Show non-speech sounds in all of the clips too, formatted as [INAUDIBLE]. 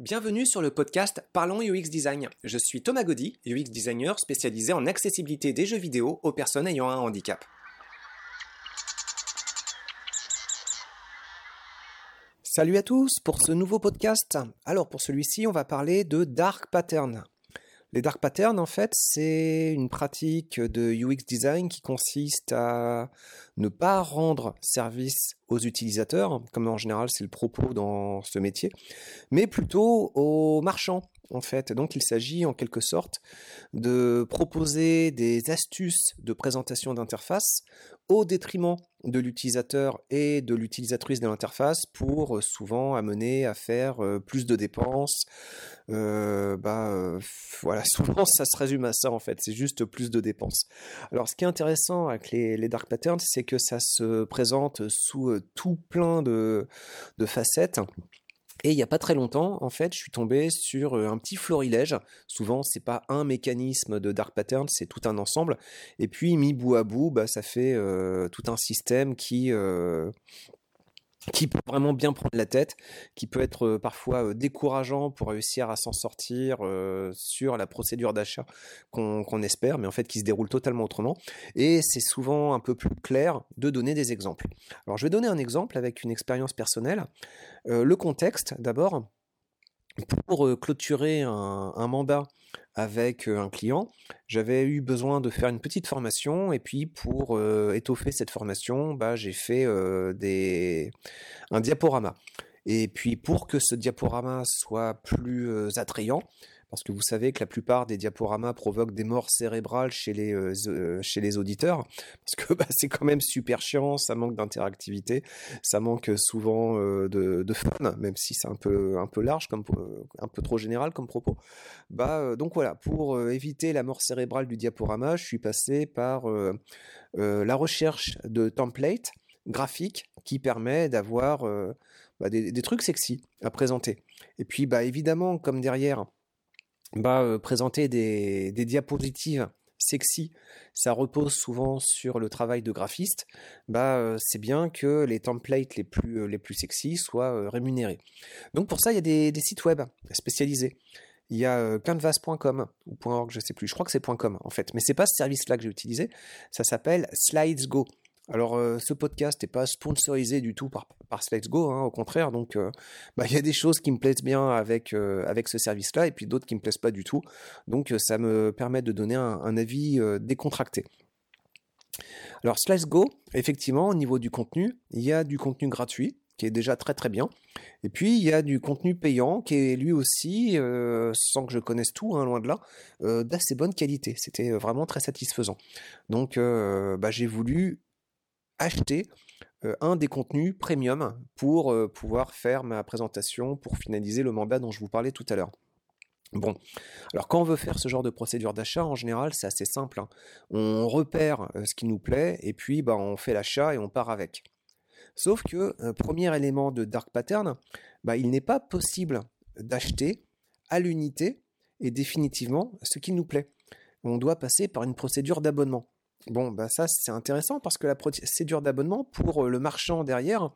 Bienvenue sur le podcast Parlons UX Design. Je suis Thomas Gaudy, UX designer spécialisé en accessibilité des jeux vidéo aux personnes ayant un handicap. Salut à tous pour ce nouveau podcast. Alors pour celui-ci, on va parler de dark pattern. Les dark patterns, en fait, c'est une pratique de UX design qui consiste à ne pas rendre service aux utilisateurs, comme en général c'est le propos dans ce métier, mais plutôt aux marchands, en fait. Donc il s'agit en quelque sorte de proposer des astuces de présentation d'interface au détriment de l'utilisateur et de l'utilisatrice de l'interface pour euh, souvent amener à faire euh, plus de dépenses. Euh, bah [LAUGHS] voilà, souvent ça se résume à ça en fait, c'est juste plus de dépenses. Alors ce qui est intéressant avec les, dark patterns, c'est que ça se présente sous tout plein de, de facettes. Et il n'y a pas très longtemps, en fait, je suis tombé sur un petit florilège. Souvent, c'est pas un mécanisme de dark pattern, c'est tout un ensemble. Et puis, mis bout à bout, bah, ça fait tout un système qui qui peut vraiment bien prendre la tête, qui peut être euh, parfois euh, décourageant pour réussir à s'en sortir euh, sur la procédure d'achat qu'on espère, mais en fait qui se déroule totalement autrement. Et c'est souvent un peu plus clair de donner des exemples. Alors je vais donner un exemple avec une expérience personnelle. le contexte d'abord. Pour clôturer un mandat avec un client, j'avais eu besoin de faire une petite formation et puis pour étoffer cette formation, bah, j'ai fait des... un diaporama. Et puis pour que ce diaporama soit plus attrayant, parce que vous savez que la plupart des diaporamas provoquent des morts cérébrales chez les, euh, euh, chez les auditeurs, [LAUGHS] parce que bah, c'est quand même super chiant, ça manque d'interactivité, ça manque souvent euh, de, fun, même si c'est un peu, un peu large, comme, un peu trop général comme propos. Bah, donc voilà, pour éviter la mort cérébrale du diaporama, je suis passé par la recherche de templates graphiques qui permet d'avoir bah, des, des, trucs sexy à présenter. Et puis bah évidemment, comme derrière, bah, présenter des, diapositives sexy, ça repose souvent sur le travail de graphiste, bah, euh, c'est bien que les templates les plus, euh, sexy soient rémunérés. Donc pour ça, il y a des, des sites web spécialisés. Il y a canvas.com ou .org, je sais plus. Je crois que c'est .com en fait, mais c'est pas ce service-là que j'ai utilisé. Ça s'appelle SlidesGo. Alors, euh, ce podcast n'est pas sponsorisé du tout par, par hein, au contraire. Donc, euh, [LAUGHS] bah, il y a des choses qui me plaisent bien avec, euh, avec ce service-là, et puis d'autres qui me plaisent pas du tout. Donc, ça me permet de donner un, avis décontracté. Alors, Go, effectivement, au niveau du contenu, il y a du contenu gratuit qui est déjà très très bien. Et puis il y a du contenu payant qui est lui aussi, sans que je connaisse tout, hein, loin de là, d'assez bonne qualité. C'était vraiment très satisfaisant. Donc bah, j'ai voulu acheter un des contenus premium pour pouvoir faire ma présentation, pour finaliser le mandat dont je vous parlais tout à l'heure. Bon, alors quand on veut faire ce genre de procédure d'achat, en général, c'est assez simple. Hein. On repère ce qui nous plaît et puis bah, on fait l'achat et on part avec. Sauf que, premier élément de Dark Pattern, bah, il n'est pas possible d'acheter à l'unité et définitivement ce qui nous plaît. On doit passer par une procédure d'abonnement. Bon, bah ça c'est intéressant parce que la procédure d'abonnement pour euh, le marchand derrière,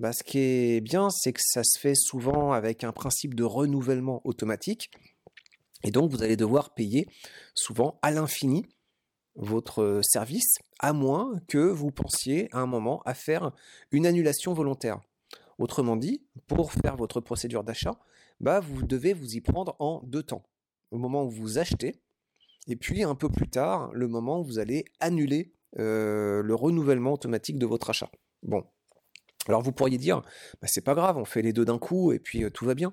bah, ce qui est bien, c'est que ça se fait souvent avec un principe de renouvellement automatique. Et donc vous allez devoir payer souvent à l'infini votre euh, service, à moins que vous pensiez à un moment à faire une annulation volontaire. Autrement dit, pour faire votre procédure d'achat, bah, vous devez vous y prendre en deux temps. Au moment où vous achetez, et puis un peu plus tard, le moment où vous allez annuler euh, le renouvellement automatique de votre achat. Bon. Alors vous pourriez dire, bah, c'est pas grave, on fait les deux d'un coup et puis euh, tout va bien.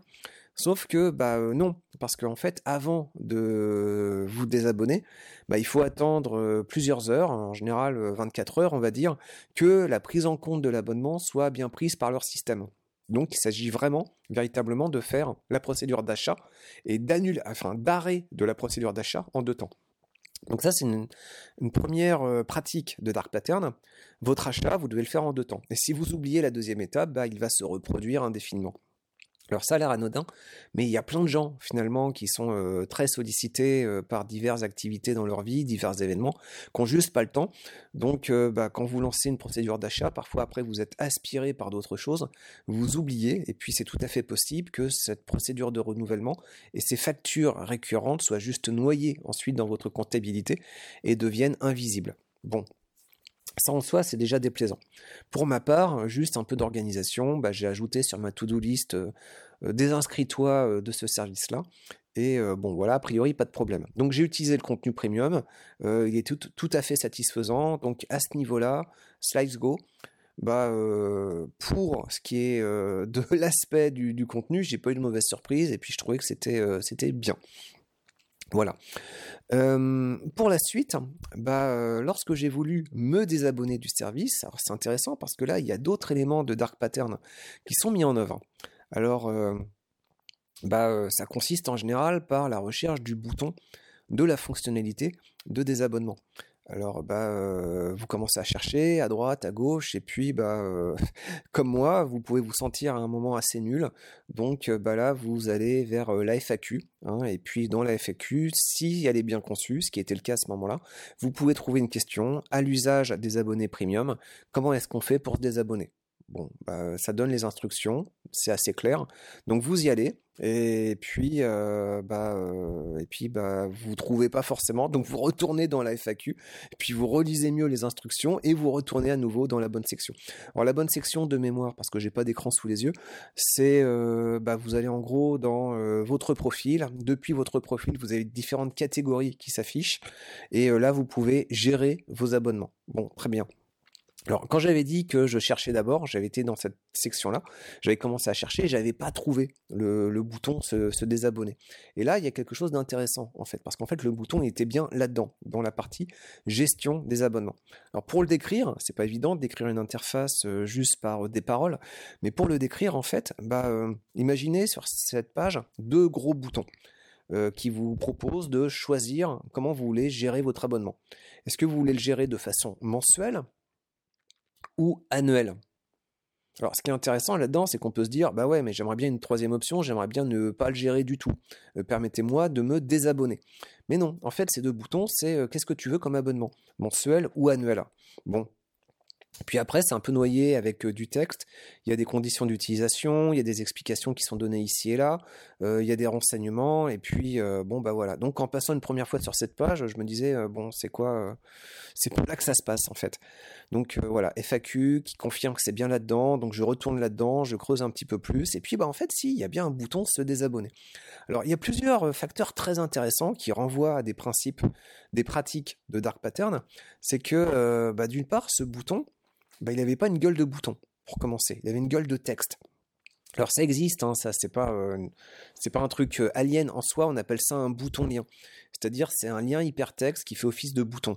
Sauf que bah euh, non, parce qu'en fait, avant de vous désabonner, bah, il faut attendre plusieurs heures, en général 24 heures, on va dire, que la prise en compte de l'abonnement soit bien prise par leur système. Donc il s'agit vraiment, véritablement, de faire la procédure d'achat et d'annuler, enfin d'arrêt de la procédure d'achat en deux temps. Donc ça, c'est une, première euh, pratique de Dark Pattern. Votre achat, vous devez le faire en deux temps. Et si vous oubliez la deuxième étape, bah, il va se reproduire indéfiniment. Alors ça a anodin, mais il y a plein de gens finalement qui sont euh, très sollicités euh, par diverses activités dans leur vie, divers événements, qui n'ont juste pas le temps. Donc euh, bah, quand vous lancez une procédure d'achat, parfois après vous êtes aspiré par d'autres choses, vous oubliez, et puis c'est tout à fait possible que cette procédure de renouvellement et ces factures récurrentes soient juste noyées ensuite dans votre comptabilité et deviennent invisibles. Bon, ça en soi, c'est déjà déplaisant. Pour ma part, juste un peu d'organisation, bah, j'ai ajouté sur ma to-do list euh, euh, désinscris-toi euh, de ce service-là. Et bon, voilà, a priori, pas de problème. Donc j'ai utilisé le contenu premium, il est tout, à fait satisfaisant. Donc à ce niveau-là, Slides Go, bah, pour ce qui est [LAUGHS] de l'aspect du, du, contenu, j'ai pas eu de mauvaise surprise et puis je trouvais que c'était bien. Voilà. pour la suite, bah, lorsque j'ai voulu me désabonner du service, c'est intéressant parce que là, il y a d'autres éléments de Dark Pattern qui sont mis en œuvre. Alors, bah, ça consiste en général par la recherche du bouton de la fonctionnalité de désabonnement. Alors, bah, euh, vous commencez à chercher à droite, à gauche, et puis, bah, euh, [LAUGHS] comme moi, vous pouvez vous sentir à un moment assez nul. Donc, euh, bah là, vous allez vers la FAQ. Hein, et puis, dans la FAQ, si elle est bien conçue, ce qui était le cas à ce moment-là, vous pouvez trouver une question à l'usage des abonnés premium. Comment est-ce qu'on fait pour se désabonner? Bon, bah, ça donne les instructions, c'est assez clair. Donc vous y allez, et puis, euh, bah, euh, et puis bah, vous trouvez pas forcément, donc vous retournez dans la FAQ, puis vous relisez mieux les instructions, et vous retournez à nouveau dans la bonne section. Alors la bonne section de mémoire, parce que j'ai pas d'écran sous les yeux, c'est, euh, bah, vous allez en gros dans votre profil. Depuis votre profil, vous avez différentes catégories qui s'affichent, et là vous pouvez gérer vos abonnements. Bon, très bien. Alors, quand j'avais dit que je cherchais d'abord, j'avais été dans cette section-là, j'avais commencé à chercher, j'avais pas trouvé le, bouton se, désabonner. Et là, il y a quelque chose d'intéressant, en fait, parce qu'en fait, le bouton était bien là-dedans, dans la partie gestion des abonnements. Alors, pour le décrire, c'est pas évident de décrire une interface euh, juste par euh, des paroles, mais pour le décrire, en fait, bah, euh, imaginez sur cette page deux gros boutons. qui vous proposent de choisir comment vous voulez gérer votre abonnement. Est-ce que vous voulez le gérer de façon mensuelle ou annuel. Alors, ce qui est intéressant là-dedans, c'est qu'on peut se dire, bah ouais, mais j'aimerais bien une troisième option, j'aimerais bien ne pas le gérer du tout. Euh, permettez-moi de me désabonner. Mais non, en fait, ces deux boutons, c'est euh, qu'est-ce que tu veux comme abonnement, mensuel ou annuel? Bon, puis après, c'est un peu noyé avec du texte. Il y a des conditions d'utilisation, il y a des explications qui sont données ici et là, il y a des renseignements, et puis bon bah voilà. Donc en passant une première fois sur cette page, je me disais bon c'est quoi, c'est pas là que ça se passe en fait. Donc voilà FAQ qui confirme que c'est bien là-dedans, donc je retourne là-dedans, je creuse un petit peu plus, et puis bah en fait si il y a bien un bouton se désabonner. Alors il y a plusieurs facteurs très intéressants qui renvoient à des principes, des pratiques de dark pattern. C'est que bah, d'une part ce bouton bah, il n'avait pas une gueule de bouton, pour commencer. Il avait une gueule de texte. Alors ça existe, hein, ça c'est pas euh, pas un truc euh, alien en soi, on appelle ça un bouton lien. C'est-à-dire c'est un lien hypertexte qui fait office de bouton.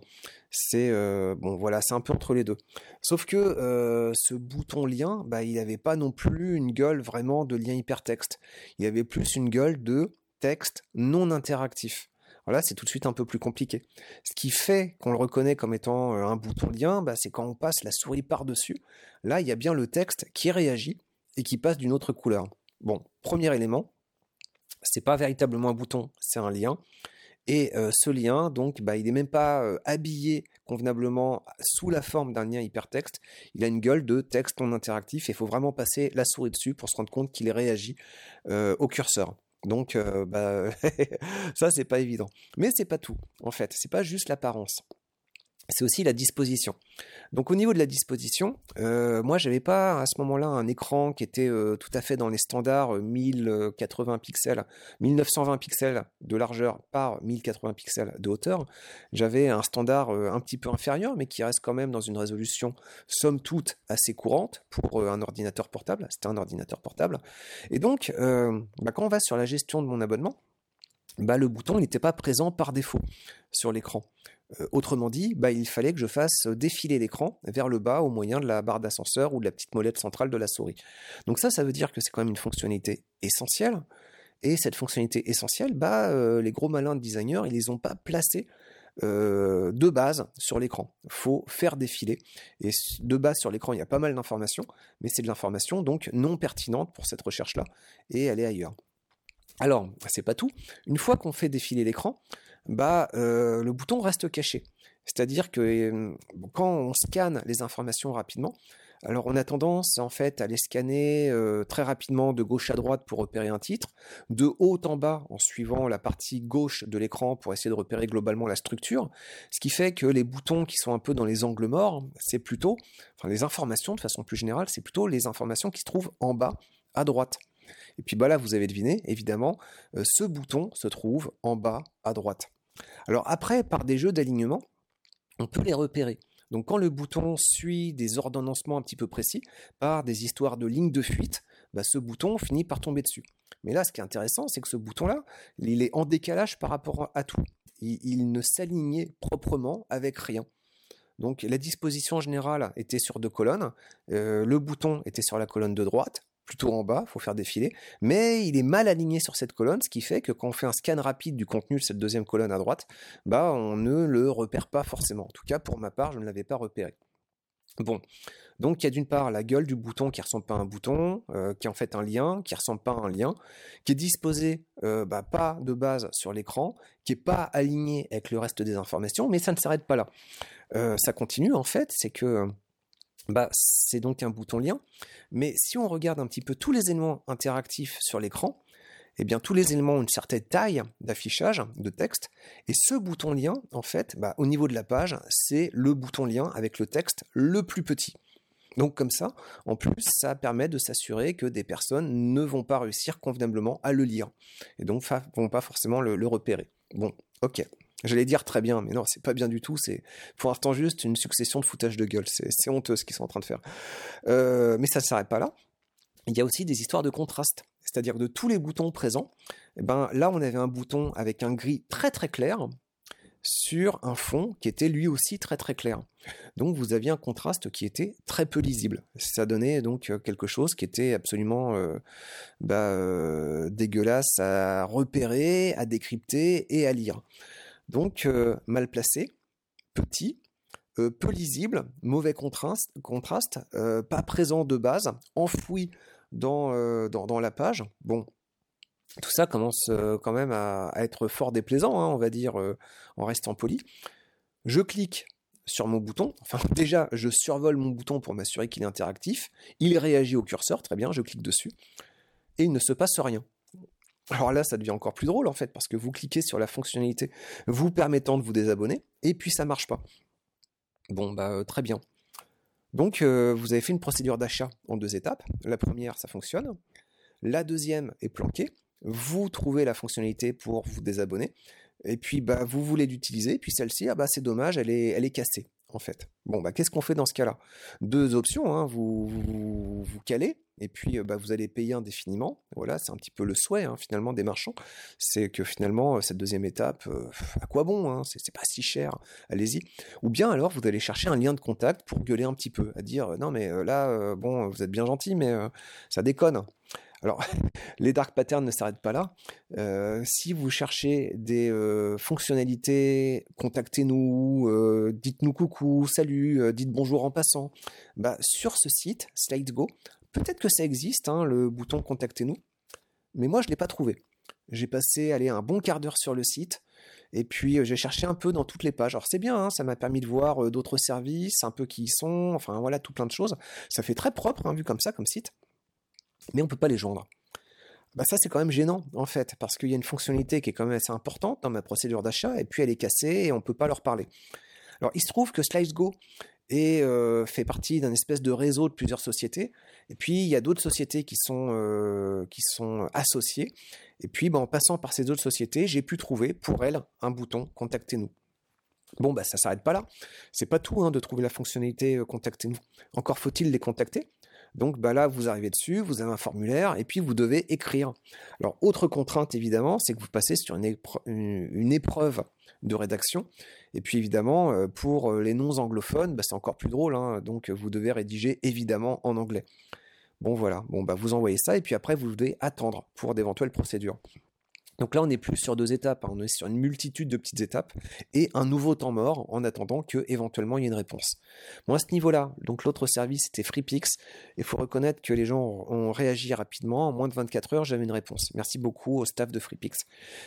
C'est euh, bon voilà, un peu entre les deux. Sauf que ce bouton lien, bah il n'avait pas non plus une gueule vraiment de lien hypertexte. Il avait plus une gueule de texte non interactif. Voilà, c'est tout de suite un peu plus compliqué. Ce qui fait qu'on le reconnaît comme étant euh, un bouton lien, bah, c'est quand on passe la souris par-dessus. Là, il y a bien le texte qui réagit et qui passe d'une autre couleur. Bon, premier élément, c'est pas véritablement un bouton, c'est un lien. Et euh, ce lien, donc, bah, il n'est même pas euh, habillé convenablement sous la forme d'un lien hypertexte. Il a une gueule de texte non interactif et il faut vraiment passer la souris dessus pour se rendre compte qu'il réagit au curseur. Donc, euh, bah, [LAUGHS] ça, c'est pas évident. Mais c'est pas tout, en fait. C'est pas juste l'apparence. C'est aussi la disposition. Donc au niveau de la disposition, euh, moi j'avais pas à ce moment-là un écran qui était euh, tout à fait dans les standards 1080 euh, pixels, 1920 pixels de largeur par 1080 pixels de hauteur. J'avais un standard un petit peu inférieur, mais qui reste quand même dans une résolution somme toute assez courante pour un ordinateur portable. C'était un ordinateur portable. Et donc, bah, quand on va sur la gestion de mon abonnement, bah, le bouton n'était pas présent par défaut sur l'écran. Euh, autrement dit, bah, il fallait que je fasse défiler l'écran vers le bas au moyen de la barre d'ascenseur ou de la petite molette centrale de la souris. Donc ça, ça veut dire que c'est quand même une fonctionnalité essentielle. Et cette fonctionnalité essentielle, bah, euh, les gros malins de designers, ils les ont pas placés de base sur l'écran. Il faut faire défiler. Et de base sur l'écran, il y a pas mal d'informations, mais c'est de l'information donc non pertinente pour cette recherche-là, et elle est ailleurs. Alors, c'est pas tout. Une fois qu'on fait défiler l'écran, bah, le bouton reste caché. C'est-à-dire que quand on scanne les informations rapidement, alors on a tendance en fait à les scanner euh, très rapidement de gauche à droite pour repérer un titre, de haut en bas en suivant la partie gauche de l'écran pour essayer de repérer globalement la structure, ce qui fait que les boutons qui sont un peu dans les angles morts, c'est plutôt, les informations de façon plus générale, c'est plutôt les informations qui se trouvent en bas à droite. Et puis bah là vous avez deviné, évidemment, euh, ce bouton se trouve en bas à droite. Alors après, par des jeux d'alignement, on peut les repérer. Donc quand le bouton suit des ordonnancements un petit peu précis par des histoires de lignes de fuite, bah, ce bouton finit par tomber dessus. Mais là, ce qui est intéressant, c'est que ce bouton-là, il est en décalage par rapport à tout. Il, ne s'alignait proprement avec rien. Donc la disposition générale était sur deux colonnes, euh, le bouton était sur la colonne de droite, plutôt en bas, il faut faire défiler, mais il est mal aligné sur cette colonne, ce qui fait que quand on fait un scan rapide du contenu de cette deuxième colonne à droite, bah on ne le repère pas forcément. En tout cas, pour ma part, je ne l'avais pas repéré. Bon, donc il y a d'une part la gueule du bouton qui ressemble pas à un bouton, euh, qui est en fait un lien, qui ressemble pas à un lien, qui est disposé euh, bah, pas de base sur l'écran, qui est pas aligné avec le reste des informations, mais ça ne s'arrête pas là. Euh, ça continue en fait, c'est que bah, c'est donc un bouton lien. Mais si on regarde un petit peu tous les éléments interactifs sur l'écran, eh bien tous les éléments ont une certaine taille d'affichage de texte. Et ce bouton lien, en fait, bah, au niveau de la page, c'est le bouton lien avec le texte le plus petit. Donc comme ça, en plus, ça permet de s'assurer que des personnes ne vont pas réussir convenablement à le lire. Et donc ne vont pas forcément le repérer. Bon, ok. J'allais dire très bien, mais non, c'est pas bien du tout. C'est pour l'instant juste une succession de foutage de gueule. C'est honteux ce qu'ils sont en train de faire. Euh, mais ça ne s'arrête pas là. Il y a aussi des histoires de contraste. C'est-à-dire de tous les boutons présents, eh ben, là on avait un bouton avec un gris très très clair sur un fond qui était lui aussi très très clair. Donc vous aviez un contraste qui était très peu lisible. Ça donnait donc euh, quelque chose qui était absolument euh, bah, dégueulasse à repérer, à décrypter et à lire. Donc euh, mal placé, petit, euh, peu lisible, mauvais contraste, euh, pas présent de base, enfoui dans, dans, la page. Bon, tout ça commence quand même à, être fort déplaisant, hein, on va dire, en restant poli. Je clique sur mon bouton. [LAUGHS] Enfin, déjà, je survole mon bouton pour m'assurer qu'il est interactif. Il réagit au curseur, très bien, je clique dessus. Et il ne se passe rien. Alors là, ça devient encore plus drôle en fait, parce que vous cliquez sur la fonctionnalité vous permettant de vous désabonner, et puis ça marche pas. Bon, bah euh, très bien. Donc euh, vous avez fait une procédure d'achat en deux étapes. La première, ça fonctionne. La deuxième est planquée. Vous trouvez la fonctionnalité pour vous désabonner. Et puis bah, vous voulez l'utiliser, puis celle-ci, ah bah c'est dommage, elle est, elle est cassée en fait. Bon, bah, qu'est-ce qu'on fait dans ce cas-là? Deux options, hein. vous, vous, calez, et puis bah, vous allez payer indéfiniment. Voilà, c'est un petit peu le souhait hein, finalement des marchands. C'est que finalement, cette deuxième étape, euh, à quoi bon hein? C'est pas si cher, allez-y. Ou bien alors, vous allez chercher un lien de contact pour gueuler un petit peu, à dire non, mais euh, là, euh, bon, vous êtes bien gentil, mais ça déconne. Alors, [LAUGHS] les dark patterns ne s'arrêtent pas là. Euh, si vous cherchez des euh, fonctionnalités, contactez-nous, euh, dites-nous coucou, salut, dites bonjour en passant. Bah, sur ce site, SlideGo, peut-être que ça existe, hein, le bouton contactez-nous, mais moi je ne l'ai pas trouvé. J'ai passé allez, un bon quart d'heure sur le site. Et puis j'ai cherché un peu dans toutes les pages. Alors c'est bien, hein, ça m'a permis de voir d'autres services, un peu qui y sont, enfin voilà, tout plein de choses. Ça fait très propre, hein, vu comme ça, comme site mais on ne peut pas les joindre. Bah ça c'est quand même gênant en fait, parce qu'il y a une fonctionnalité qui est quand même assez importante dans ma procédure d'achat, et puis elle est cassée et on ne peut pas leur parler. Alors il se trouve que SliceGo est, euh, fait partie d'un espèce de réseau de plusieurs sociétés, et puis il y a d'autres sociétés qui sont, euh, qui sont associées, et puis bah, en passant par ces autres sociétés, j'ai pu trouver pour elles un bouton Contactez-nous. Bon, bah ça s'arrête pas là. C'est pas tout hein, de trouver la fonctionnalité euh, Contactez-nous. Encore faut-il les contacter. Donc bah là, vous arrivez dessus, vous avez un formulaire et puis vous devez écrire. Alors, autre contrainte évidemment, c'est que vous passez sur une, épreuve de rédaction. Et puis évidemment, euh, pour euh, les non-anglophones, bah, c'est encore plus drôle. Hein. donc vous devez rédiger évidemment en anglais. Bon voilà, bon bah vous envoyez ça et puis après vous devez attendre pour d'éventuelles procédures. Donc là, on n'est plus sur deux étapes, hein, on est sur une multitude de petites étapes et un nouveau temps mort en attendant que éventuellement il y ait une réponse. Moi, à ce niveau-là, donc l'autre service c'était FreePix. Il faut reconnaître que les gens ont réagi rapidement. En moins de 24 heures, j'avais une réponse. Merci beaucoup au staff de FreePix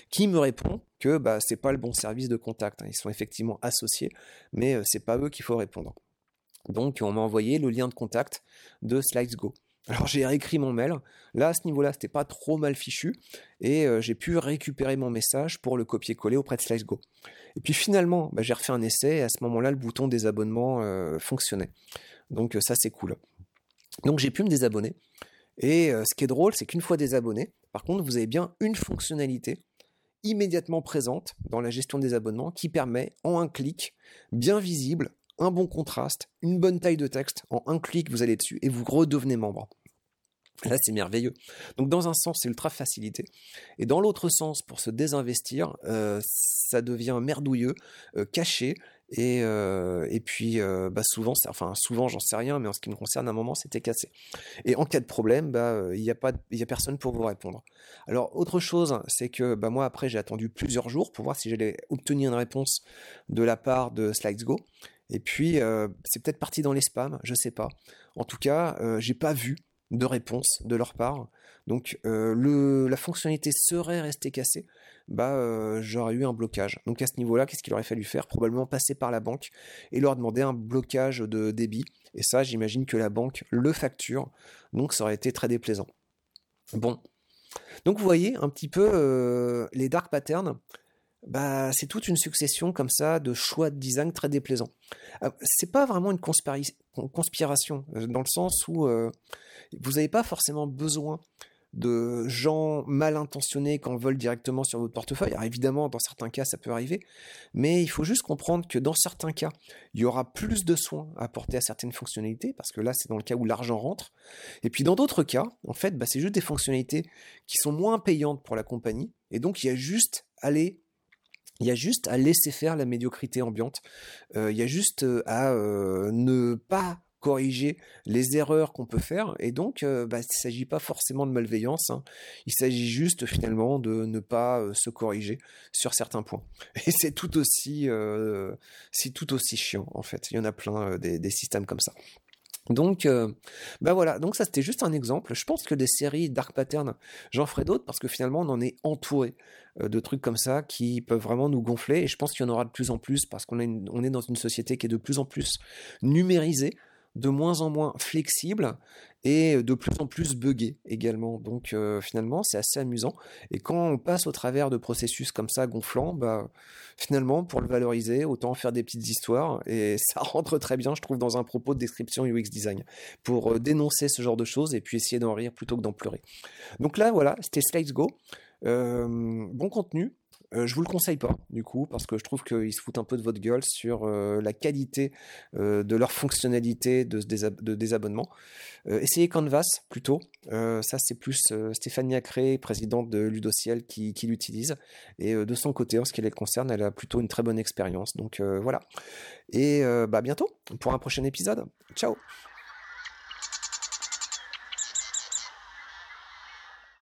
qui me répond que bah, c'est pas le bon service de contact. Hein. Ils sont effectivement associés, mais euh, c'est pas eux qu'il faut répondre. Donc, on m'a envoyé le lien de contact de SlidesGo. Alors j'ai réécrit mon mail. Là, à ce niveau-là, c'était pas trop mal fichu. Et euh, j'ai pu récupérer mon message pour le copier-coller auprès de SliceGo. Et puis finalement, bah, j'ai refait un essai et à ce moment-là, le bouton désabonnement euh, fonctionnait. Donc euh, ça, c'est cool. Donc j'ai pu me désabonner. Et ce qui est drôle, c'est qu'une fois désabonné, par contre, vous avez bien une fonctionnalité immédiatement présente dans la gestion des abonnements qui permet en un clic, bien visible, un bon contraste, une bonne taille de texte, en un clic, vous allez dessus et vous redevenez membre. Là, c'est merveilleux. Donc, dans un sens, c'est ultra facilité. Et dans l'autre sens, pour se désinvestir, euh, ça devient merdouilleux, euh, caché. Et, euh, puis, bah souvent, enfin, souvent, j'en sais rien, mais en ce qui me concerne, à un moment, c'était cassé. Et en cas de problème, bah, il n'y a a personne pour vous répondre. Alors, autre chose, c'est que, bah, moi, après, j'ai attendu plusieurs jours pour voir si j'allais obtenir une réponse de la part de SlidesGo. Et puis, c'est peut-être parti dans les spams, je sais pas. En tout cas, j'ai pas vu de réponse de leur part. Donc euh, la fonctionnalité serait restée cassée, bah euh, j'aurais eu un blocage. Donc à ce niveau-là, qu'est-ce qu'il aurait fallu faire? Probablement passer par la banque et leur demander un blocage de débit. Et ça, j'imagine que la banque le facture, donc ça aurait été très déplaisant. Bon, donc vous voyez un petit peu euh, les dark patterns. Bah, c'est toute une succession comme ça de choix de design très déplaisants. c'est pas vraiment une conspiration, dans le sens où vous n'avez pas forcément besoin de gens mal intentionnés qui en veulent directement sur votre portefeuille. Alors évidemment, dans certains cas, ça peut arriver, mais il faut juste comprendre que dans certains cas, il y aura plus de soins à apporter à certaines fonctionnalités, parce que là, c'est dans le cas où l'argent rentre. Et puis dans d'autres cas, en fait, bah, c'est juste des fonctionnalités qui sont moins payantes pour la compagnie, et donc il y a juste à aller il y a juste à laisser faire la médiocrité ambiante. Euh, il y a juste euh, à euh, ne pas corriger les erreurs qu'on peut faire. Et donc, bah, il ne s'agit pas forcément de malveillance. Hein. Il s'agit juste finalement de ne pas se corriger sur certains points. [LAUGHS] Et c'est tout aussi, c'est tout aussi chiant en fait. Il y en a plein des, systèmes comme ça. Donc, bah voilà. Donc ça, c'était juste un exemple. Je pense que des séries Dark Pattern, j'en ferai d'autres parce que finalement, on en est entouré de trucs comme ça qui peuvent vraiment nous gonfler. Et je pense qu'il y en aura de plus en plus parce qu'on est, on est dans une société qui est de plus en plus numérisée de moins en moins flexible et de plus en plus buggé également. Donc euh, finalement, c'est assez amusant. Et quand on passe au travers de processus comme ça gonflants, bah, finalement, pour le valoriser, autant faire des petites histoires. Et [LAUGHS] ça rentre très bien, je trouve, dans un propos de description UX design, pour euh, dénoncer ce genre de choses et puis essayer d'en rire plutôt que d'en pleurer. Donc là, voilà, c'était Slides Go. Euh, bon contenu, je vous le conseille pas, du coup, parce que je trouve qu'ils se foutent un peu de votre gueule sur euh, la qualité euh, de leur fonctionnalité de, désabonnement. essayez Canvas plutôt. ça, c'est plus Stéphanie Acré, présidente de Ludociel, qui, qui l'utilise. Et de son côté, en ce qui les concerne, elle a plutôt une très bonne expérience. Donc voilà. Et bah, bientôt pour un prochain épisode. Ciao